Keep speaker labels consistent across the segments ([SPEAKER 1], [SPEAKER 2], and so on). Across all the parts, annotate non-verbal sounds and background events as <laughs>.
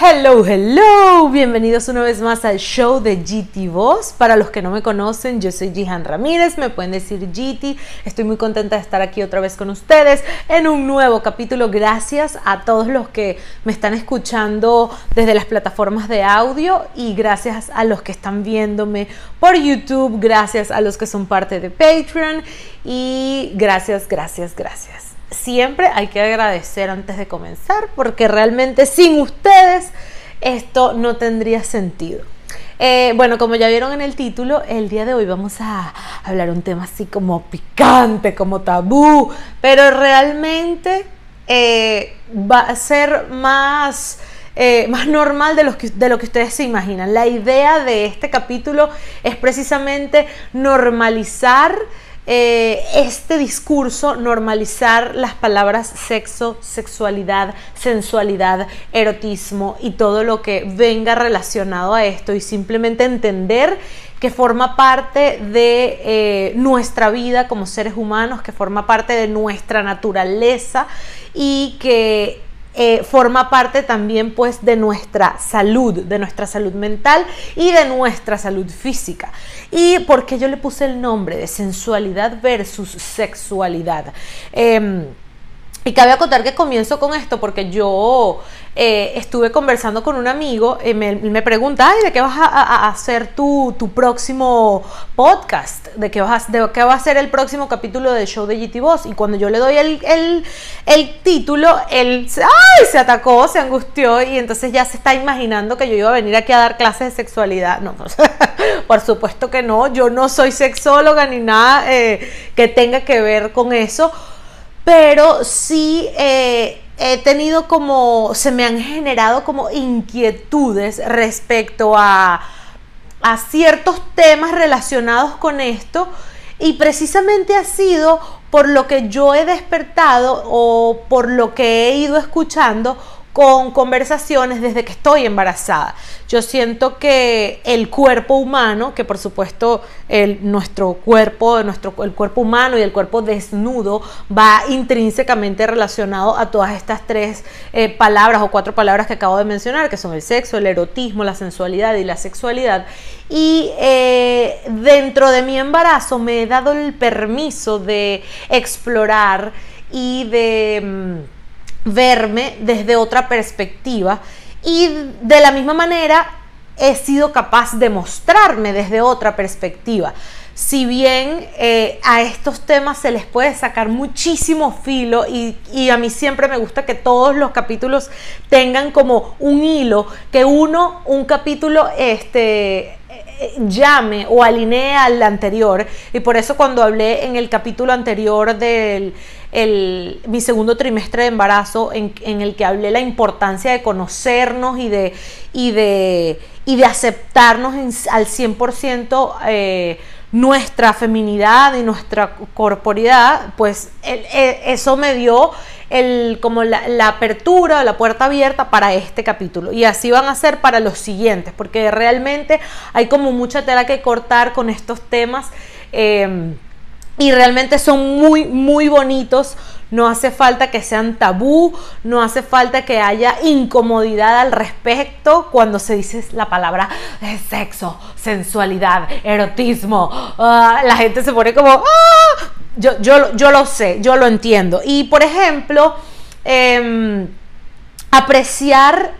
[SPEAKER 1] Hello, hello, bienvenidos una vez más al show de GT Voz. Para los que no me conocen, yo soy Jihan Ramírez, me pueden decir GT. Estoy muy contenta de estar aquí otra vez con ustedes en un nuevo capítulo. Gracias a todos los que me están escuchando desde las plataformas de audio y gracias a los que están viéndome por YouTube, gracias a los que son parte de Patreon y gracias, gracias, gracias siempre hay que agradecer antes de comenzar porque realmente sin ustedes esto no tendría sentido. Eh, bueno, como ya vieron en el título, el día de hoy vamos a hablar un tema así como picante, como tabú, pero realmente eh, va a ser más... Eh, más normal de, de lo que ustedes se imaginan. La idea de este capítulo es precisamente normalizar eh, este discurso normalizar las palabras sexo, sexualidad, sensualidad, erotismo y todo lo que venga relacionado a esto y simplemente entender que forma parte de eh, nuestra vida como seres humanos, que forma parte de nuestra naturaleza y que eh, forma parte también pues de nuestra salud, de nuestra salud mental y de nuestra salud física. ¿Y por qué yo le puse el nombre de sensualidad versus sexualidad? Em, y cabe acotar que comienzo con esto porque yo eh, estuve conversando con un amigo, y me, pregunta, ay, ¿de qué vas a, hacer tu, próximo podcast? ¿De qué, vas ¿De qué va a ser el próximo capítulo del show de GT Boss? Y cuando yo le doy el, el, título, él ay, se atacó, se angustió y entonces ya se está imaginando que yo iba a venir aquí a dar clases de sexualidad. No, <laughs> por supuesto que no, yo no soy sexóloga ni nada eh, que tenga que ver con eso, pero sí... He tenido como, se me han generado como inquietudes respecto a, a ciertos temas relacionados con esto. Y precisamente ha sido por lo que yo he despertado o por lo que he ido escuchando con conversaciones desde que estoy embarazada. Yo siento que el cuerpo humano, que por supuesto el, nuestro cuerpo, nuestro, el cuerpo humano y el cuerpo desnudo va intrínsecamente relacionado a todas estas tres eh, palabras o cuatro palabras que acabo de mencionar, que son el sexo, el erotismo, la sensualidad y la sexualidad. Y eh, dentro de mi embarazo me he dado el permiso de explorar y de... Verme desde otra perspectiva y de la misma manera he sido capaz de mostrarme desde otra perspectiva. Si bien eh, a estos temas se les puede sacar muchísimo filo y, y, a mí siempre me gusta que todos los capítulos tengan como un hilo, que uno, un capítulo este, llame o alinee al anterior. Y por eso cuando hablé en el capítulo anterior del mi segundo trimestre de embarazo, en, el que hablé la importancia de conocernos y de, y de, y de aceptarnos al 100%. Eh, nuestra feminidad y nuestra corporidad, pues e, eso me dio el, como la, la, apertura, la puerta abierta para este capítulo. Y así van a ser para los siguientes, porque realmente hay como mucha tela que cortar con estos temas. Em, y realmente son muy, muy bonitos. No hace falta que sean tabú, no hace falta que haya incomodidad al respecto cuando se dice la palabra sexo, sensualidad, erotismo. Ah, la gente se pone como, ah, yo, yo, yo lo sé, yo lo entiendo. Y por ejemplo, em, apreciar,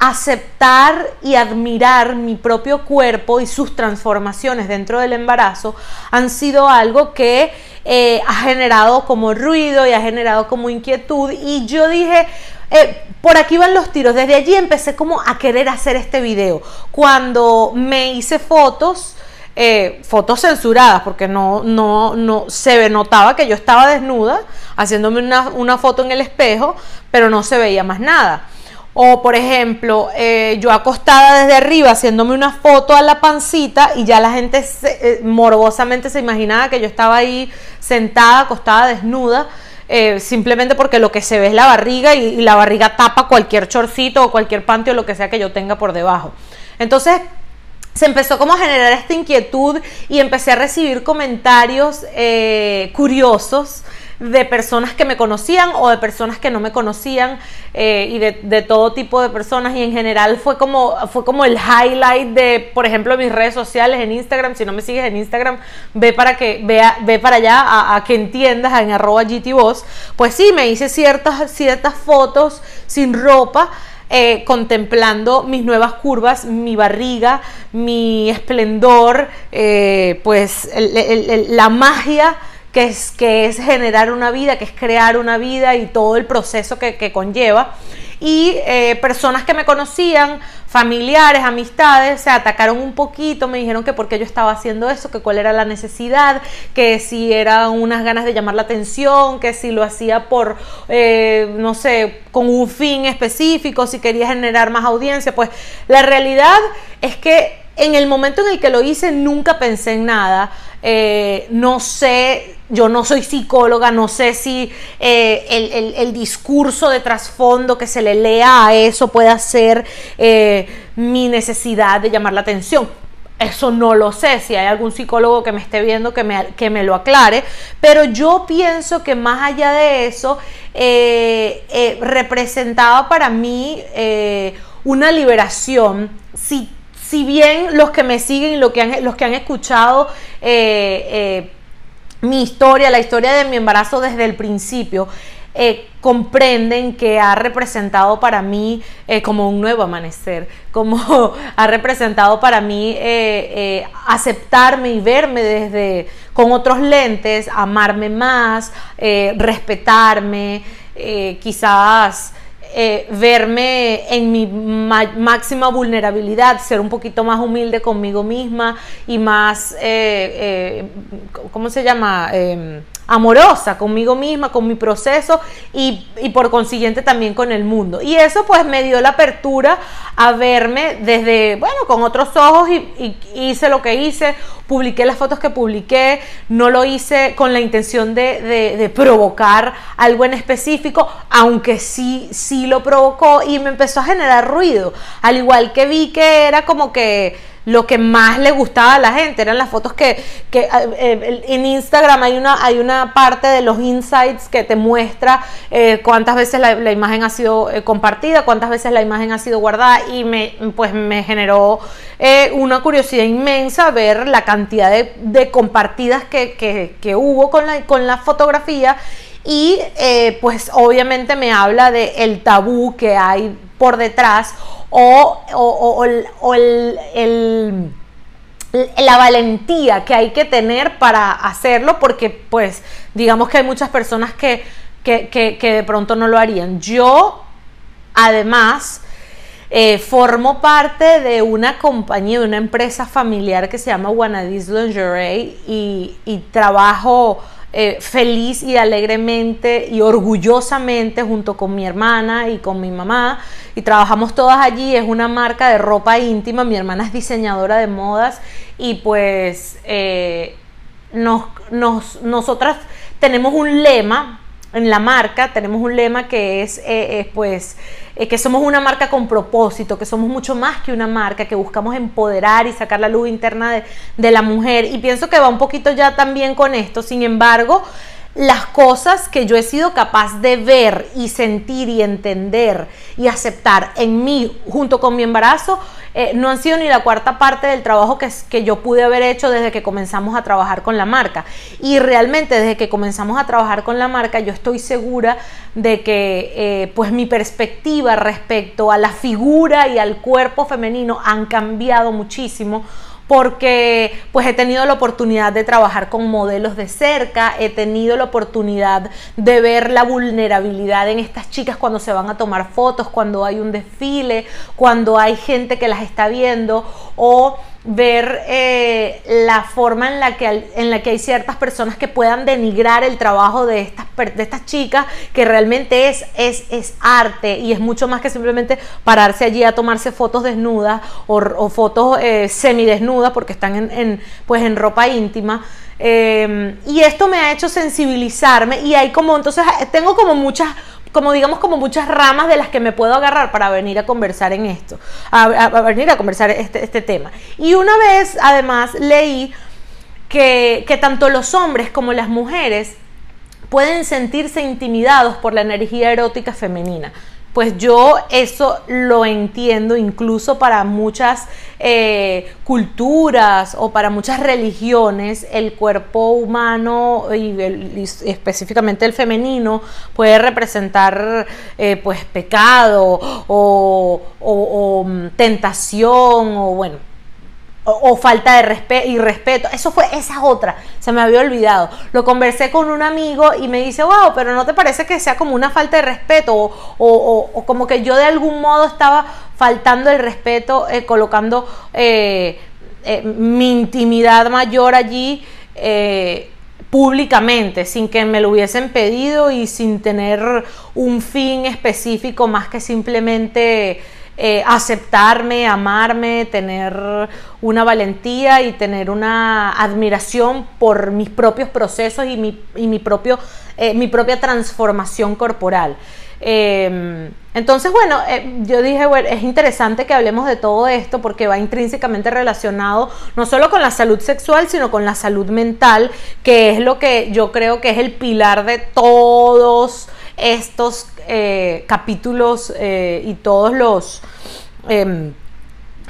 [SPEAKER 1] aceptar y admirar mi propio cuerpo y sus transformaciones dentro del embarazo han sido algo que eh, ha generado como ruido y ha generado como inquietud. Y yo dije, eh, por aquí van los tiros. Desde allí empecé como a querer hacer este video. Cuando me hice fotos eh, fotos censuradas porque no, no, no se notaba que yo estaba desnuda haciéndome una, foto en el espejo, pero no se veía más nada. O por ejemplo, eh, yo acostada desde arriba haciéndome una foto a la pancita y ya la gente eh, morbosamente se imaginaba que yo estaba ahí sentada, acostada, desnuda. simplemente porque lo que se ve es la barriga y, y la barriga tapa cualquier chorcito o cualquier panty o lo que sea que yo tenga por debajo. Entonces, se empezó como a generar esta inquietud y empecé a recibir comentarios eh, curiosos de personas que me conocían o de personas que no me conocían eh, y de, todo tipo de personas y en general fue como, fue como el highlight de, por ejemplo, mis redes sociales en Instagram. Si no me sigues en Instagram, ve para que vea, ve para allá a, que entiendas en arroba GTVoz. Pues sí, me hice ciertas, ciertas fotos sin ropa. Eh, contemplando mis nuevas curvas, mi barriga, mi esplendor, eh, pues la magia que es, que es generar una vida, que es crear una vida y todo el proceso que, conlleva. Y eh, personas que me conocían, familiares, amistades, se atacaron un poquito, me dijeron que por qué yo estaba haciendo eso, que cuál era la necesidad, que si eran unas ganas de llamar la atención, que si lo hacía por, eh, no sé, con un fin específico, si quería generar más audiencia. Pues la realidad es que en el momento en el que lo hice nunca pensé en nada. Eh, no sé, yo no soy psicóloga, no sé si eh, el, discurso de trasfondo que se le lea a eso puede ser eh, mi necesidad de llamar la atención. Eso no lo sé, si hay algún psicólogo que me esté viendo que me, que me lo aclare, pero yo pienso que más allá de eso, representaba para mí una liberación. Si si bien los que me siguen los que han, los que han escuchado eh, eh, mi historia, la historia de mi embarazo desde el principio, eh, comprenden que ha representado para mí como un nuevo amanecer, <laughs> como ha representado para mí aceptarme y verme desde con otros lentes, amarme más, respetarme, quizás eh, verme en mi máxima vulnerabilidad, ser un poquito más humilde conmigo misma y más, eh, eh, ¿cómo se llama? Em, amorosa conmigo misma, con mi proceso y, por consiguiente también con el mundo. Y eso pues me dio la apertura a verme desde, bueno, con otros ojos y, hice lo que hice, publiqué las fotos que publiqué, no lo hice con la intención de, de provocar algo en específico, aunque sí, sí lo provocó y me empezó a generar ruido, al igual que vi que era como que lo que más le gustaba a la gente eran las fotos que, que eh, en Instagram hay una, hay una parte de los insights que te muestra eh, cuántas veces la, imagen ha sido eh, compartida, cuántas veces la imagen ha sido guardada y me, pues me generó una curiosidad inmensa ver la cantidad de, compartidas que, que, hubo con la, con la fotografía y pues obviamente me habla de el tabú que hay por detrás o, el, la valentía que hay que tener para hacerlo, porque pues digamos que hay muchas personas que, que, de pronto no lo harían. Yo, además, eh, formo parte de una compañía, de una empresa familiar que se llama Wanadis Lingerie y trabajo eh, feliz y alegremente y orgullosamente junto con mi hermana y con mi mamá. Y trabajamos todas allí, es una marca de ropa íntima, mi hermana es diseñadora de modas y pues eh, nos, nosotras tenemos un lema en la marca tenemos un lema que es, eh, eh, pues, eh, que somos una marca con propósito, que somos mucho más que una marca, que buscamos empoderar y sacar la luz interna de, de la mujer. Y pienso que va un poquito ya también con esto. Sin embargo, las cosas que yo he sido capaz de ver y sentir y entender y aceptar en mí junto con mi embarazo eh, no han sido ni la cuarta parte del trabajo que, que yo pude haber hecho desde que comenzamos a trabajar con la marca. Y realmente desde que comenzamos a trabajar con la marca yo estoy segura de que eh, pues mi perspectiva respecto a la figura y al cuerpo femenino han cambiado muchísimo porque pues he tenido la oportunidad de trabajar con modelos de cerca, he tenido la oportunidad de ver la vulnerabilidad en estas chicas cuando se van a tomar fotos, cuando hay un desfile, cuando hay gente que las está viendo o ver eh, la forma en la, que, en la que hay ciertas personas que puedan denigrar el trabajo de estas, de estas chicas, que realmente es, es, es arte y es mucho más que simplemente pararse allí a tomarse fotos desnudas o, fotos eh, semidesnudas porque están en, pues en ropa íntima. Em, y esto me ha hecho sensibilizarme y hay como, entonces tengo como muchas, como digamos, como muchas ramas de las que me puedo agarrar para venir a conversar en esto, a, venir a conversar este, este, tema. Y una vez, además, leí que, que tanto los hombres como las mujeres pueden sentirse intimidados por la energía erótica femenina. Pues yo eso lo entiendo incluso para muchas eh, culturas o para muchas religiones, el cuerpo humano y, específicamente el femenino puede representar eh, pues pecado o, o mm, tentación o bueno, o, falta de respeto y respeto. Eso fue, esa otra, se me había olvidado. Lo conversé con un amigo y me dice, wow, pero ¿no te parece que sea como una falta de respeto? O, como que yo de algún modo estaba faltando el respeto, eh, colocando eh, eh, mi intimidad mayor allí públicamente, sin que me lo hubiesen pedido y sin tener un fin específico más que simplemente eh, aceptarme, amarme, tener una valentía y tener una admiración por mis propios procesos y mi, y mi propio, eh, mi propia transformación corporal. Em, entonces, bueno, eh, yo dije, bueno, es interesante que hablemos de todo esto porque va intrínsecamente relacionado no solo con la salud sexual, sino con la salud mental, que es lo que yo creo que es el pilar de todos estos eh, capítulos eh, y todos los... Em,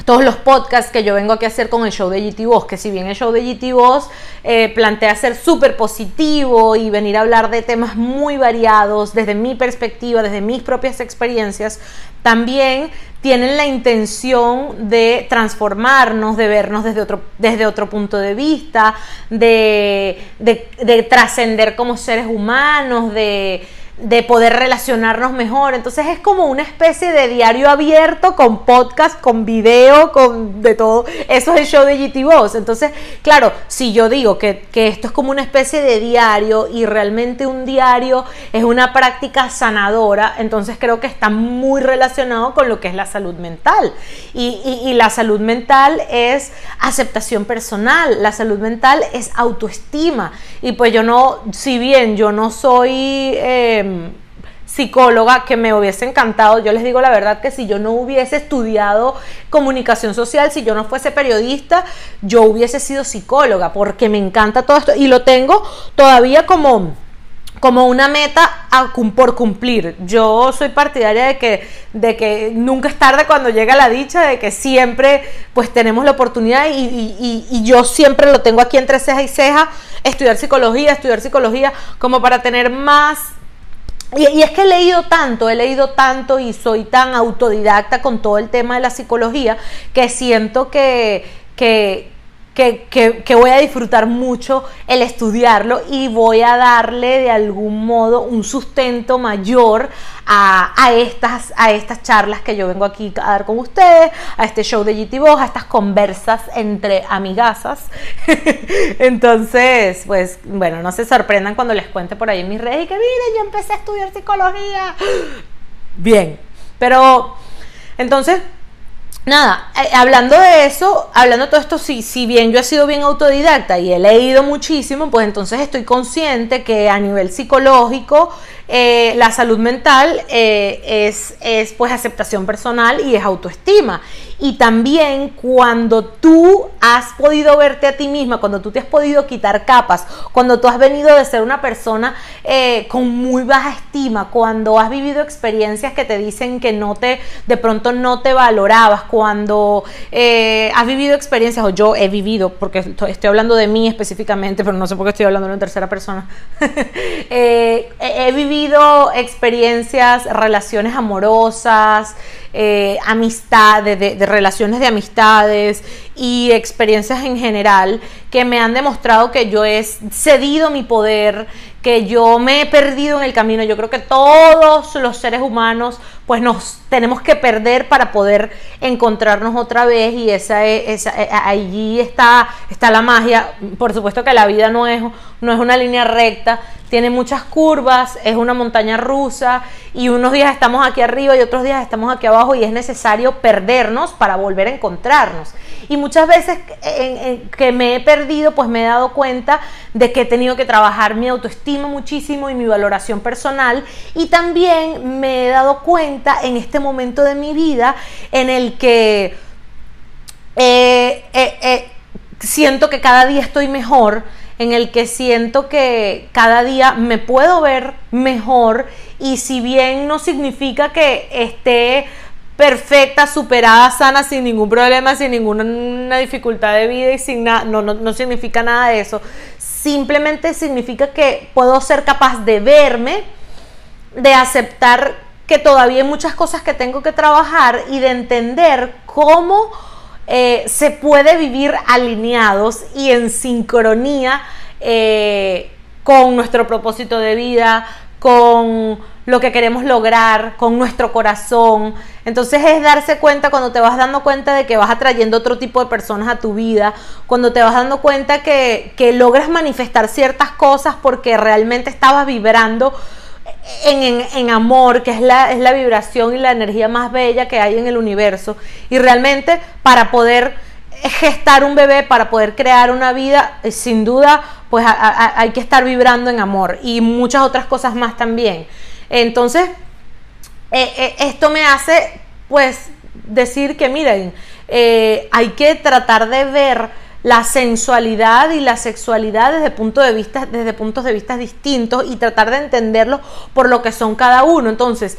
[SPEAKER 1] todos los podcasts que yo vengo aquí a hacer con el show de GT Voz, que si bien el show de GT Voz eh, plantea ser súper positivo y venir a hablar de temas muy variados desde mi perspectiva, desde mis propias experiencias, también tienen la intención de transformarnos, de vernos desde otro, desde otro punto de vista, de, de trascender como seres humanos, de de poder relacionarnos mejor. Entonces es como una especie de diario abierto con podcast, con video, con de todo. Eso es el show de GT. Entonces, claro, si yo digo que, que, esto es como una especie de diario y realmente un diario es una práctica sanadora, entonces creo que está muy relacionado con lo que es la salud mental. Y, y, la salud mental es aceptación personal, la salud mental es autoestima. Y pues yo no, si bien yo no soy... Eh, psicóloga que me hubiese encantado. Yo les digo la verdad que si yo no hubiese estudiado comunicación social, si yo no fuese periodista, yo hubiese sido psicóloga porque me encanta todo esto y lo tengo todavía como como una meta por cumplir. Yo soy partidaria de que, de que nunca es tarde cuando llega la dicha, de que siempre pues tenemos la oportunidad y, y yo siempre lo tengo aquí entre ceja y ceja, estudiar psicología, estudiar psicología, como para tener más y, es que he leído tanto, he leído tanto y soy tan autodidacta con todo el tema de la psicología que siento que, que, que, voy a disfrutar mucho el estudiarlo y voy a darle de algún modo un sustento mayor a, estas, a estas charlas que yo vengo aquí a dar con ustedes, a este show de GT Voz, a estas conversas entre amigazas. <laughs> Entonces, pues bueno, no se sorprendan cuando les cuente por ahí en mis redes y que miren, yo empecé a estudiar psicología. <gasps> Bien, pero entonces nada, eh, hablando de eso, hablando de todo esto, si, si bien yo he sido bien autodidacta y he leído muchísimo, pues entonces estoy consciente que a nivel psicológico eh, la salud mental eh, es, es pues aceptación personal y es autoestima. Y también cuando tú has podido verte a ti misma, cuando tú te has podido quitar capas, cuando tú has venido de ser una persona eh, con muy baja estima, cuando has vivido experiencias que te dicen que no te, de pronto no te valorabas, cuando has vivido experiencias, o yo he vivido, porque estoy hablando de mí específicamente, pero no sé por qué estoy hablando en tercera persona, <laughs> he vivido experiencias, relaciones amorosas, eh, amistades, de, relaciones de amistades y experiencias en general que me han demostrado que yo he cedido mi poder, que yo me he perdido en el camino. Yo creo que todos los seres humanos pues nos tenemos que perder para poder encontrarnos otra vez y esa, esa eh, allí está, está la magia. Por supuesto que la vida no es, no es una línea recta, tiene muchas curvas, es una montaña rusa y unos días estamos aquí arriba y otros días estamos aquí abajo y es necesario perdernos para volver a encontrarnos. Y muchas veces que me he perdido, pues me he dado cuenta de que he tenido que trabajar mi autoestima muchísimo y mi valoración personal. Y también me he dado cuenta en este momento de mi vida en el que eh, eh, eh, siento que cada día estoy mejor en el que siento que cada día me puedo ver mejor y si bien no significa que esté perfecta, superada, sana, sin ningún problema, sin ninguna dificultad de vida y sin nada, no, no, no significa nada de eso. Simplemente significa que puedo ser capaz de verme, de aceptar que todavía hay muchas cosas que tengo que trabajar y de entender cómo eh, se puede vivir alineados y en sincronía eh, con nuestro propósito de vida, con lo que queremos lograr, con nuestro corazón. Entonces es darse cuenta cuando te vas dando cuenta de que vas atrayendo otro tipo de personas a tu vida, cuando te vas dando cuenta que, que logras manifestar ciertas cosas porque realmente estabas vibrando en, amor, que es la, es la vibración y la energía más bella que hay en el universo. Y realmente para poder gestar un bebé, para poder crear una vida, eh, sin duda, pues hay que estar vibrando en amor y muchas otras cosas más también. Entonces, eh, eh, esto me hace, pues, decir que, miren, hay que tratar de ver la sensualidad y la sexualidad desde, punto de vista, desde puntos de vista distintos y tratar de entenderlo por lo que son cada uno. Entonces,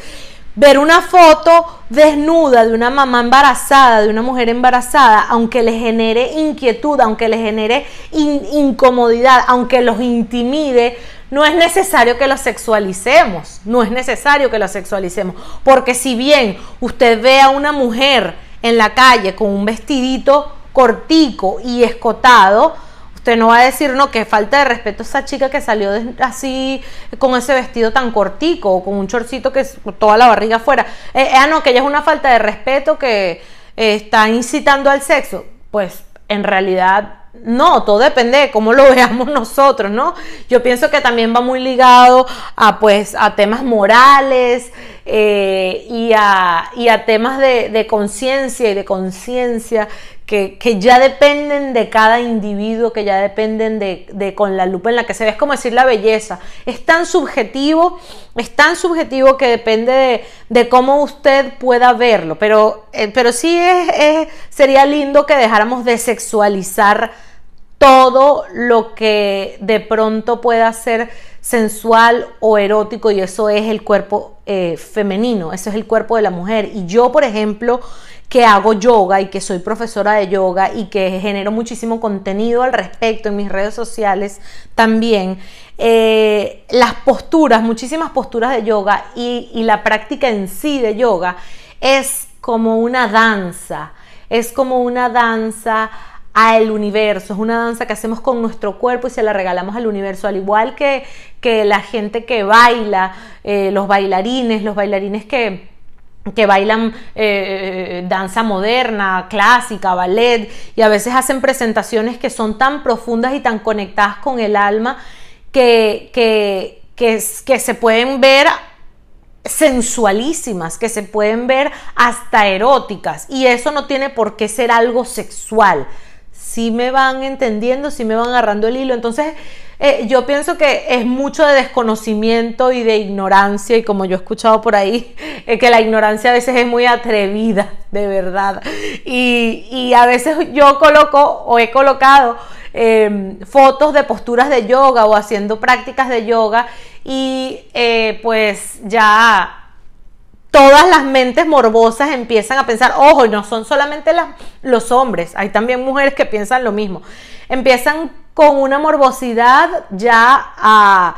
[SPEAKER 1] ver una foto desnuda de una mamá embarazada, de una mujer embarazada, aunque le genere inquietud, aunque le genere incomodidad, aunque los intimide, no es necesario que lo sexualicemos, no es necesario que lo sexualicemos, porque si bien usted ve a una mujer en la calle con un vestidito cortico y escotado, usted no va a decir, no, que falta de respeto a esa chica que salió así con ese vestido tan cortico o con un chorcito que es toda la barriga afuera. Eh, eh, ah, no, que ella es una falta de respeto que eh, está incitando al sexo. Pues en realidad no, todo depende de cómo lo <laughs> veamos nosotros, ¿no? Yo pienso que también va muy ligado a, pues, a temas morales y, a, y, a, temas de conciencia y de conciencia que, ya dependen de cada individuo, que ya dependen de, con la lupa en la que se ve. Es como decir la belleza. Es tan subjetivo, es tan subjetivo que depende de, cómo usted pueda verlo. Pero, eh, pero sí sería lindo que dejáramos de sexualizar todo lo que de pronto pueda ser sensual o erótico y eso es el cuerpo eh, femenino, eso es el cuerpo de la mujer. Y yo, por ejemplo, que hago yoga y que soy profesora de yoga y que genero muchísimo contenido al respecto en mis redes sociales también, eh, las posturas, muchísimas posturas de yoga y, la práctica en sí de yoga es como una danza, es como una danza al universo, es una danza que hacemos con nuestro cuerpo y se la regalamos al universo, al igual que, que la gente que baila, eh, los bailarines, los bailarines que, que bailan eh, danza moderna, clásica, ballet, y a veces hacen presentaciones que son tan profundas y tan conectadas con el alma que, que, que, que se pueden ver sensualísimas, que se pueden ver hasta eróticas, y eso no tiene por qué ser algo sexual. Si me van entendiendo, si me van agarrando el hilo, entonces eh, yo pienso que es mucho de desconocimiento y de ignorancia y como yo he escuchado por ahí, <laughs> eh, que la ignorancia a veces es muy atrevida, de verdad. Y, a veces yo coloco o he colocado em, fotos de posturas de yoga o haciendo prácticas de yoga y eh, pues ya todas las mentes morbosas empiezan a pensar, ojo, no son solamente los hombres, hay también mujeres que piensan lo mismo. Empiezan con una morbosidad ya a,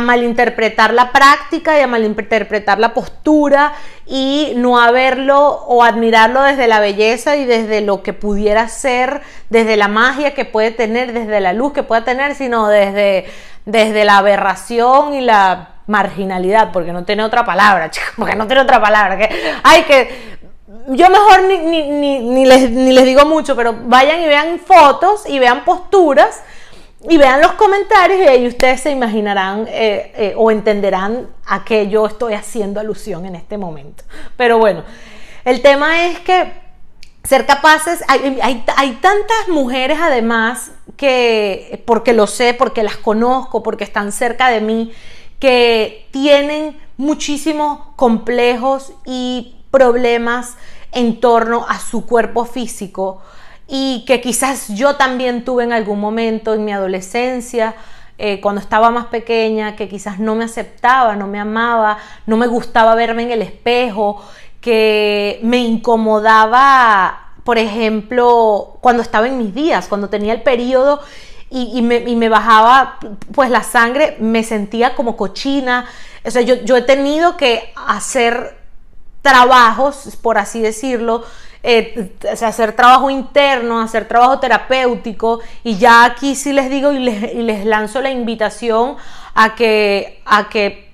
[SPEAKER 1] malinterpretar la práctica y a malinterpretar la postura y no a verlo o admirarlo desde la belleza y desde lo que pudiera ser, desde la magia que puede tener, desde la luz que pueda tener, sino desde, desde la aberración y la marginalidad, porque no tiene otra palabra, porque no tiene otra palabra, que hay que yo mejor ni, ni, ni, les, ni, les, digo mucho, pero vayan y vean fotos y vean posturas y vean los comentarios y ahí ustedes se imaginarán eh, eh, o entenderán a qué yo estoy haciendo alusión en este momento. Pero bueno, el tema es que ser capaces, hay, hay, hay, tantas mujeres además que, porque lo sé, porque las conozco, porque están cerca de mí, que tienen muchísimos complejos y problemas en torno a su cuerpo físico y que quizás yo también tuve en algún momento en mi adolescencia, eh, cuando estaba más pequeña, que quizás no me aceptaba, no me amaba, no me gustaba verme en el espejo, que me incomodaba, por ejemplo, cuando estaba en mis días, cuando tenía el periodo y, me, bajaba pues la sangre, me sentía como cochina. O sea, yo, yo he tenido que hacer trabajos, por así decirlo, eh, hacer trabajo interno, hacer trabajo terapéutico y ya aquí sí les digo y les, lanzo la invitación a que, a que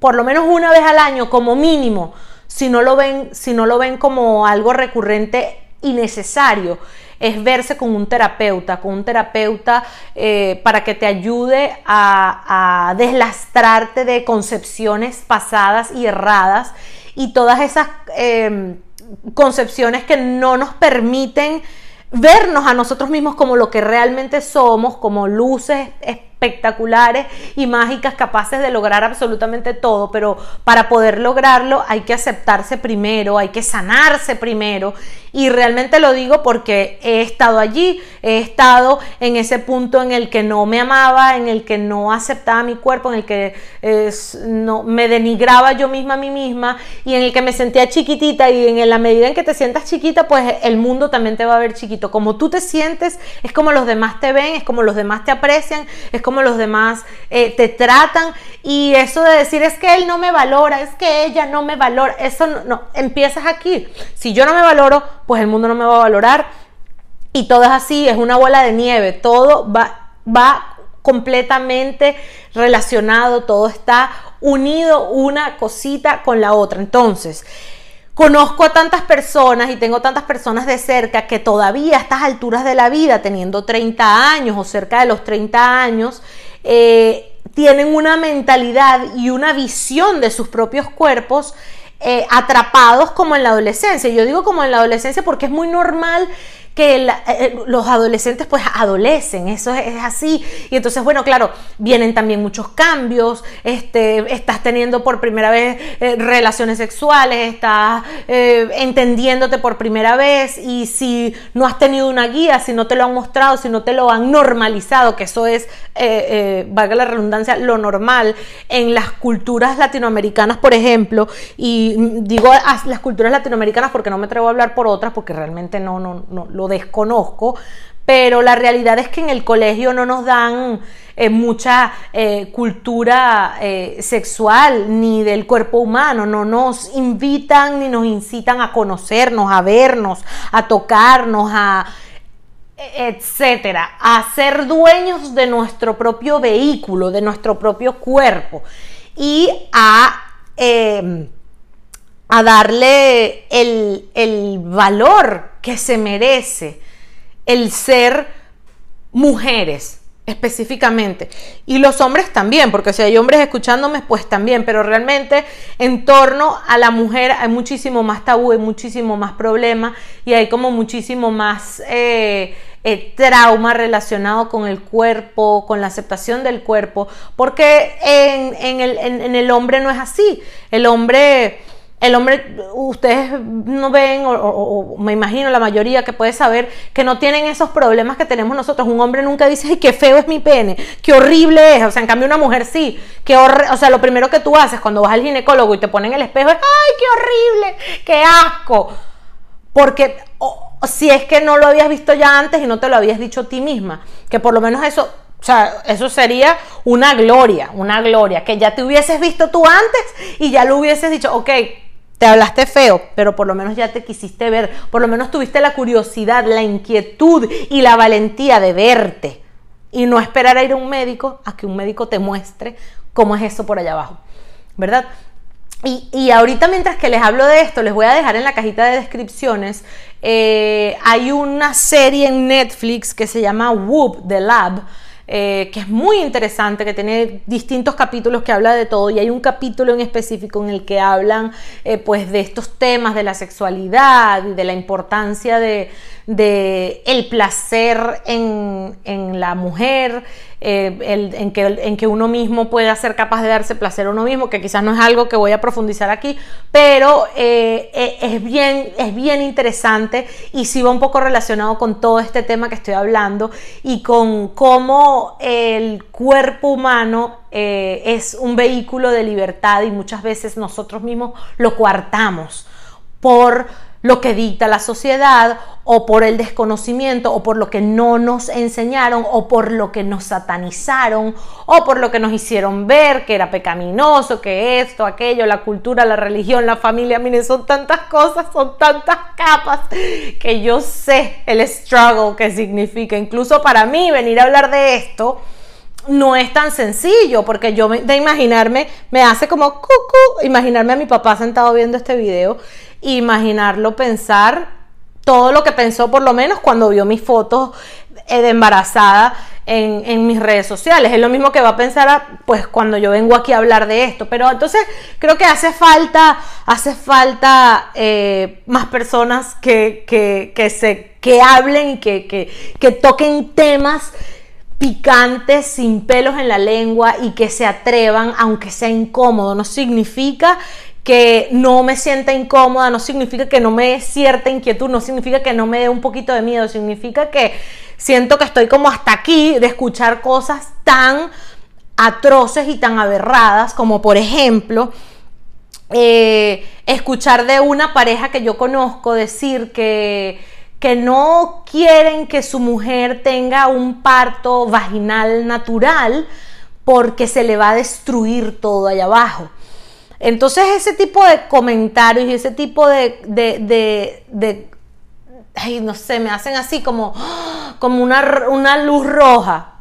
[SPEAKER 1] por lo menos una vez al año como mínimo, si no lo ven, si no lo ven como algo recurrente y necesario, es verse con un terapeuta, con un terapeuta eh, para que te ayude a, deslastrarte de concepciones pasadas y erradas y todas esas eh, concepciones que no nos permiten vernos a nosotros mismos como lo que realmente somos, como luces espectaculares y mágicas capaces de lograr absolutamente todo, pero para poder lograrlo hay que aceptarse primero, hay que sanarse primero y realmente lo digo porque he estado allí, he estado en ese punto en el que no me amaba, en el que no aceptaba mi cuerpo, en el que no, me denigraba yo misma a mí misma y en el que me sentía chiquitita y en la medida en que te sientas chiquita, pues el mundo también te va a ver chiquito. Como tú te sientes, es como los demás te ven, es como los demás te aprecian, es como los demás eh, te tratan y eso de decir es que él no me valora, es que ella no me valora, eso no, no, empiezas aquí. Si yo no me valoro, pues el mundo no me va a valorar y todo es así, es una bola de nieve, todo va, va completamente relacionado, todo está unido una cosita con la otra. Entonces, Conozco a tantas personas y tengo tantas personas de cerca que todavía a estas alturas de la vida, teniendo 30 años o cerca de los 30 años, eh, tienen una mentalidad y una visión de sus propios cuerpos eh, atrapados como en la adolescencia. Yo digo como en la adolescencia porque es muy normal que eh, eh, los adolescentes pues adolecen, eso es, así. Y entonces, bueno, claro, vienen también muchos cambios, este, estás teniendo por primera vez eh, relaciones sexuales, estás entendiéndote por primera vez y si no has tenido una guía, si no te lo han mostrado, si no te lo han normalizado, que eso es, valga la redundancia, lo normal en las culturas latinoamericanas, por ejemplo, y digo las culturas latinoamericanas porque no me atrevo a hablar por otras, porque realmente no, no, no lo desconozco, pero la realidad es que en el colegio no nos dan eh, mucha eh, cultura eh, sexual ni del cuerpo humano, no nos invitan ni nos incitan a conocernos, a vernos, a tocarnos, a etcétera, a ser dueños de nuestro propio vehículo, de nuestro propio cuerpo. Y a em, a darle el, el valor que se merece el ser mujeres específicamente. Y los hombres también, porque si hay hombres escuchándome, pues también, pero realmente en torno a la mujer hay muchísimo más tabú, hay muchísimo más problema y hay como muchísimo más eh, eh, trauma relacionado con el cuerpo, con la aceptación del cuerpo, porque en, el, en el hombre no es así. El hombre el hombre, ustedes no ven, o, me imagino la mayoría que puede saber, que no tienen esos problemas que tenemos nosotros. Un hombre nunca dice, Ay, qué feo es mi pene, qué horrible es. O sea, en cambio una mujer sí. Qué o sea, lo primero que tú haces cuando vas al ginecólogo y te ponen el espejo es, ay, qué horrible, qué asco. Porque si es que no lo habías visto ya antes y no te lo habías dicho a ti misma, que por lo menos eso o sea, eso sería una gloria, una gloria, que ya te hubieses visto tú antes y ya lo hubieses dicho, ok, te hablaste feo, pero por lo menos ya te quisiste ver, por lo menos tuviste la curiosidad, la inquietud y la valentía de verte y no esperar a ir a un médico a que un médico te muestre cómo es eso por allá abajo, ¿verdad? Y, ahorita mientras que les hablo de esto, les voy a dejar en la cajita de descripciones, eh, hay una serie en Netflix que se llama Whoop, The Lab, eh, que es muy interesante, que tiene distintos capítulos que habla de todo y hay un capítulo en específico en el que hablan eh, pues de estos temas de la sexualidad y de la importancia de, de el placer en, en la mujer, eh, el, en, que, en, que, uno mismo pueda ser capaz de darse placer a uno mismo, que quizás no es algo que voy a profundizar aquí, pero eh, eh, es, bien, es bien interesante y sí va un poco relacionado con todo este tema que estoy hablando y con cómo el cuerpo humano es un vehículo de libertad y muchas veces nosotros mismos lo coartamos por lo que dicta la sociedad o por el desconocimiento o por lo que no nos enseñaron o por lo que nos satanizaron o por lo que nos hicieron ver que era pecaminoso, que esto, aquello, la cultura, la religión, la familia, miren, son tantas cosas, son tantas capas que yo sé el struggle que significa. Incluso para mí venir a hablar de esto no es tan sencillo, porque yo de imaginarme, me hace como cucu, imaginarme a mi papá sentado viendo este video imaginarlo pensar todo lo que pensó por lo menos cuando vio mis fotos eh, de embarazada en, mis redes sociales. Es lo mismo que va a pensar pues cuando yo vengo aquí a hablar de esto. Pero entonces creo que hace falta, hace falta eh, más personas que, que, se, que hablen y que, que toquen temas picantes, sin pelos en la lengua y que se atrevan, aunque sea incómodo. No significa que no me sienta incómoda, no significa que no me dé cierta inquietud, no significa que no me dé un poquito de miedo, significa que siento que estoy como hasta aquí de escuchar cosas tan atroces y tan aberradas como por ejemplo eh, escuchar de una pareja que yo conozco decir que, que no quieren que su mujer tenga un parto vaginal natural porque se le va a destruir todo allá abajo. Entonces ese tipo de comentarios y ese tipo de, de, ay, no sé, me hacen así como, <gasps> como una, una luz roja.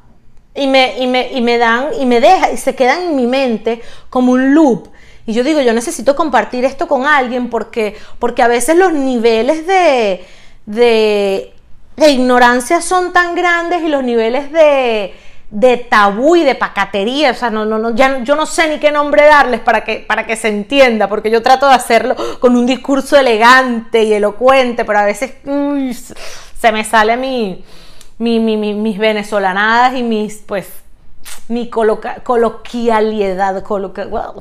[SPEAKER 1] Y me, y, me, y me dan, y me deja, y se quedan en mi mente como un loop. Y yo digo, yo necesito compartir esto con alguien porque, porque a veces los niveles de, de, de ignorancia son tan grandes y los niveles de, de tabú y de pacatería, o sea, no, no, no, ya, yo no sé ni qué nombre darles para que, para que se entienda, porque yo trato de hacerlo con un discurso elegante y elocuente, pero a veces se me sale mi, mi, mis venezolanadas y mis, pues, mi coloquialidad,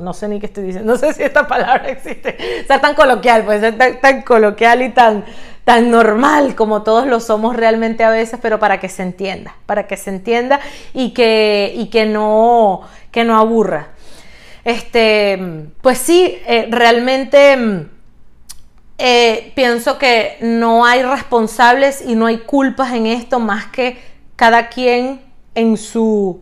[SPEAKER 1] no sé ni qué estoy diciendo, <laughs> no sé si esta palabra existe, ser tan coloquial, pues tan coloquial y tan tan normal como todos lo somos realmente a veces, pero para que se entienda, para que se entienda y que, y que, no, que no aburra. Este, pues sí, eh, realmente eh, pienso que no hay responsables y no hay culpas en esto más que cada quien en su,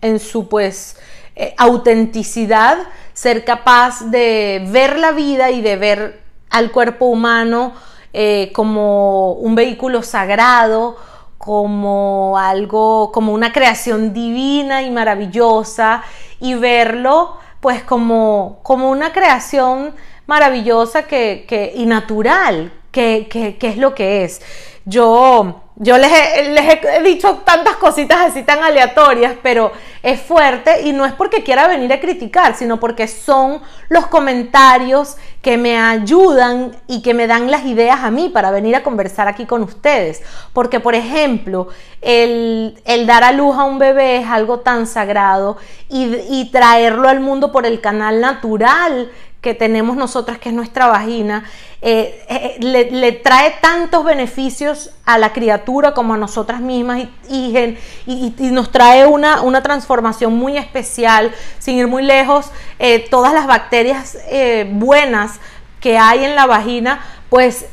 [SPEAKER 1] en su pues eh, autenticidad, ser capaz de ver la vida y de ver al cuerpo humano eh, como un vehículo sagrado, como algo, como una creación divina y maravillosa, y verlo pues como, como una creación maravillosa que, y natural, que, que es lo que es. Yo yo les he, dicho tantas cositas así tan aleatorias, pero es fuerte y no es porque quiera venir a criticar, sino porque son los comentarios que me ayudan y que me dan las ideas a mí para venir a conversar aquí con ustedes. Porque, por ejemplo, el, dar a luz a un bebé es algo tan sagrado y, traerlo al mundo por el canal natural que tenemos nosotras, que es nuestra vagina, eh, eh, le, trae tantos beneficios a la criatura como a nosotras mismas y, nos trae una, una, transformación muy especial, sin ir muy lejos, eh, todas las bacterias buenas que hay en la vagina, pues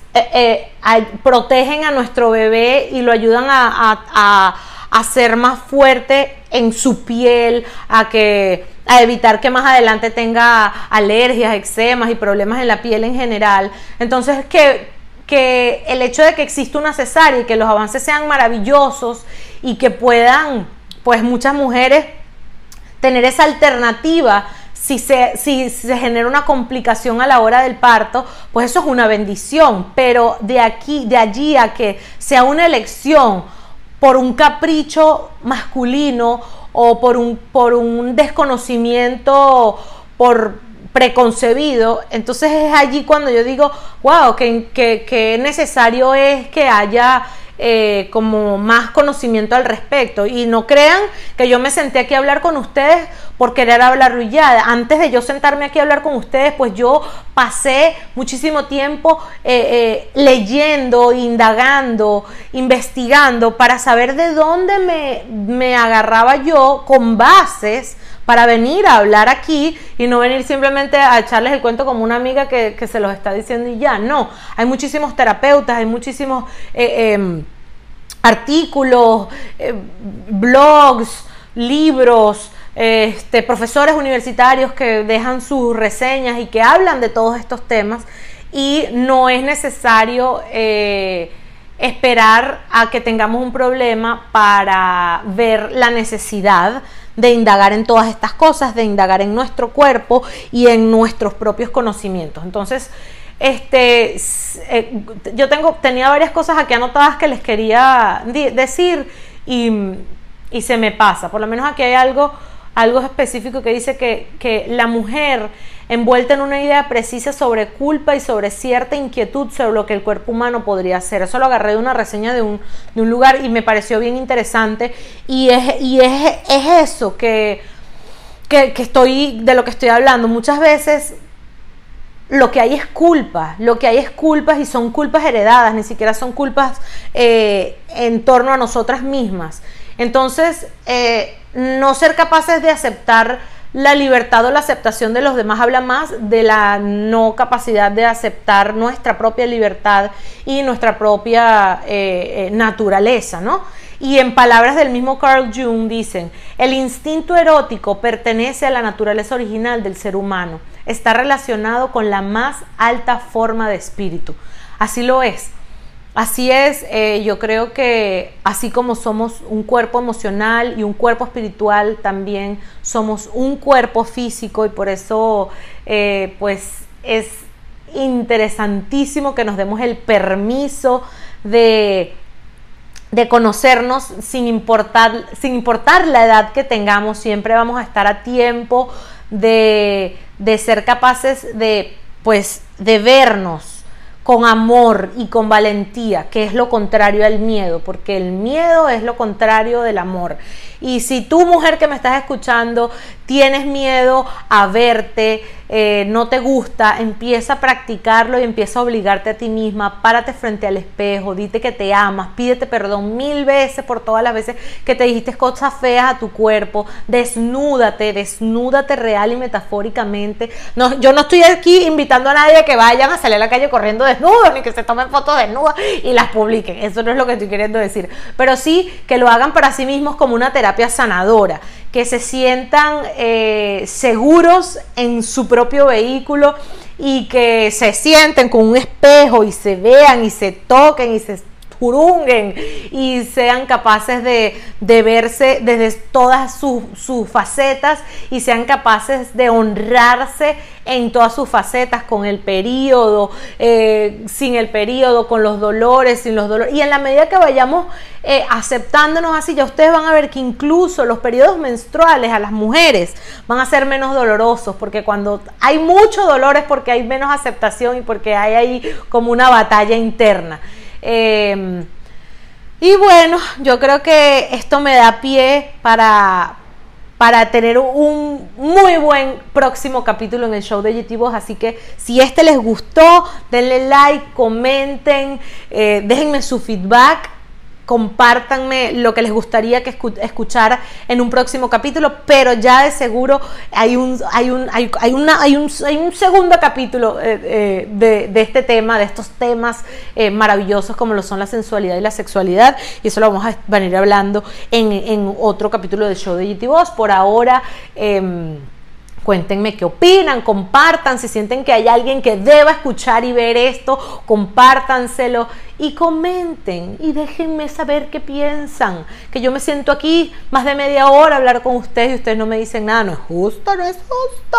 [SPEAKER 1] protegen a nuestro bebé y lo ayudan a, a ser más fuerte en su piel, a que a evitar que más adelante tenga alergias, eczemas y problemas en la piel en general. Entonces, que, que el hecho de que exista una cesárea y que los avances sean maravillosos y que puedan, pues muchas mujeres, tener esa alternativa si se, si se, genera una complicación a la hora del parto, pues eso es una bendición. Pero de aquí, de allí a que sea una elección por un capricho masculino o por un, por un desconocimiento, por, preconcebido, entonces es allí cuando yo digo, wow, que, que necesario es que haya eh, como más conocimiento al respecto. Y no crean que yo me senté aquí a hablar con ustedes por querer hablar ruillada. Antes de yo sentarme aquí a hablar con ustedes, pues yo pasé muchísimo tiempo eh, eh, leyendo, indagando, investigando para saber de dónde me, me agarraba yo con bases para venir a hablar aquí y no venir simplemente a echarles el cuento como una amiga que, se los está diciendo y ya. No, hay muchísimos terapeutas, hay muchísimos eh, em, artículos, eh, blogs, libros, este, profesores universitarios que dejan sus reseñas y que hablan de todos estos temas y no es necesario eh, esperar a que tengamos un problema para ver la necesidad de indagar en todas estas cosas, de indagar en nuestro cuerpo y en nuestros propios conocimientos. Entonces, este, eh, yo tengo, tenía varias cosas aquí anotadas que les quería decir y, y, se me pasa. Por lo menos aquí hay algo, algo específico que dice que, que la mujer envuelta en una idea precisa sobre culpa y sobre cierta inquietud sobre lo que el cuerpo humano podría hacer. Eso lo agarré de una reseña de un, de un lugar y me pareció bien interesante. Y es, y es, es eso que, que, estoy, de lo que estoy hablando. Muchas veces lo que hay es culpa, lo que hay es culpas y son culpas heredadas, ni siquiera son culpas eh, en torno a nosotras mismas. Entonces, eh, no ser capaces de aceptar la libertad o la aceptación de los demás habla más de la no capacidad de aceptar nuestra propia libertad y nuestra propia eh, eh, naturaleza, ¿no? Y en palabras del mismo Carl Jung dicen, el instinto erótico pertenece a la naturaleza original del ser humano, está relacionado con la más alta forma de espíritu. Así lo es. Así es, eh, yo creo que así como somos un cuerpo emocional y un cuerpo espiritual, también somos un cuerpo físico y por eso eh, pues es interesantísimo que nos demos el permiso de, de conocernos sin importar, sin importar la edad que tengamos, siempre vamos a estar a tiempo de, de ser capaces de pues de vernos con amor y con valentía, que es lo contrario al miedo, porque el miedo es lo contrario del amor. Y si tú, mujer que me estás escuchando, tienes miedo a verte, eh, no te gusta, empieza a practicarlo y empieza a obligarte a ti misma, párate frente al espejo, dite que te amas, pídete perdón mil veces por todas las veces que te dijiste cosas feas a tu cuerpo, desnúdate, desnúdate real y metafóricamente. No, yo no estoy aquí invitando a nadie a que vayan a salir a la calle corriendo desnudos, ni que se tomen fotos desnudas y las publiquen, eso no es lo que estoy queriendo decir, pero sí que lo hagan para sí mismos como una terapia sanadora, que se sientan eh, seguros en su propio vehículo y que se sienten con un espejo y se vean y se toquen y se y sean capaces de, verse desde todas sus, facetas y sean capaces de honrarse en todas sus facetas, con el periodo, eh, sin el periodo, con los dolores, sin los dolores. Y en la medida que vayamos eh, aceptándonos así, ya ustedes van a ver que incluso los periodos menstruales a las mujeres van a ser menos dolorosos, porque cuando hay mucho dolor es porque hay menos aceptación y porque hay ahí como una batalla interna. Em, y bueno, yo creo que esto me da pie para, para tener un muy buen próximo capítulo en el show de GT Así que si este les gustó, denle like, comenten, eh, déjenme su feedback compártanme lo que les gustaría que escuchara en un próximo capítulo, pero ya de seguro hay un, hay un, hay, una, hay un, hay un segundo capítulo eh, eh, de, de, este tema, de estos temas eh, maravillosos como lo son la sensualidad y la sexualidad, y eso lo vamos a venir hablando en, en otro capítulo del show de GT Voz. Por ahora... Cuéntenme qué opinan, compartan, si sienten que hay alguien que deba escuchar y ver esto, compártanselo y comenten y déjenme saber qué piensan. Que yo me siento aquí más de media hora a hablar con ustedes y ustedes no me dicen nada, no es justo, no es justo.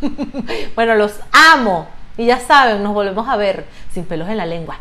[SPEAKER 1] <laughs> bueno, los amo y ya saben, nos volvemos a ver sin pelos en la lengua.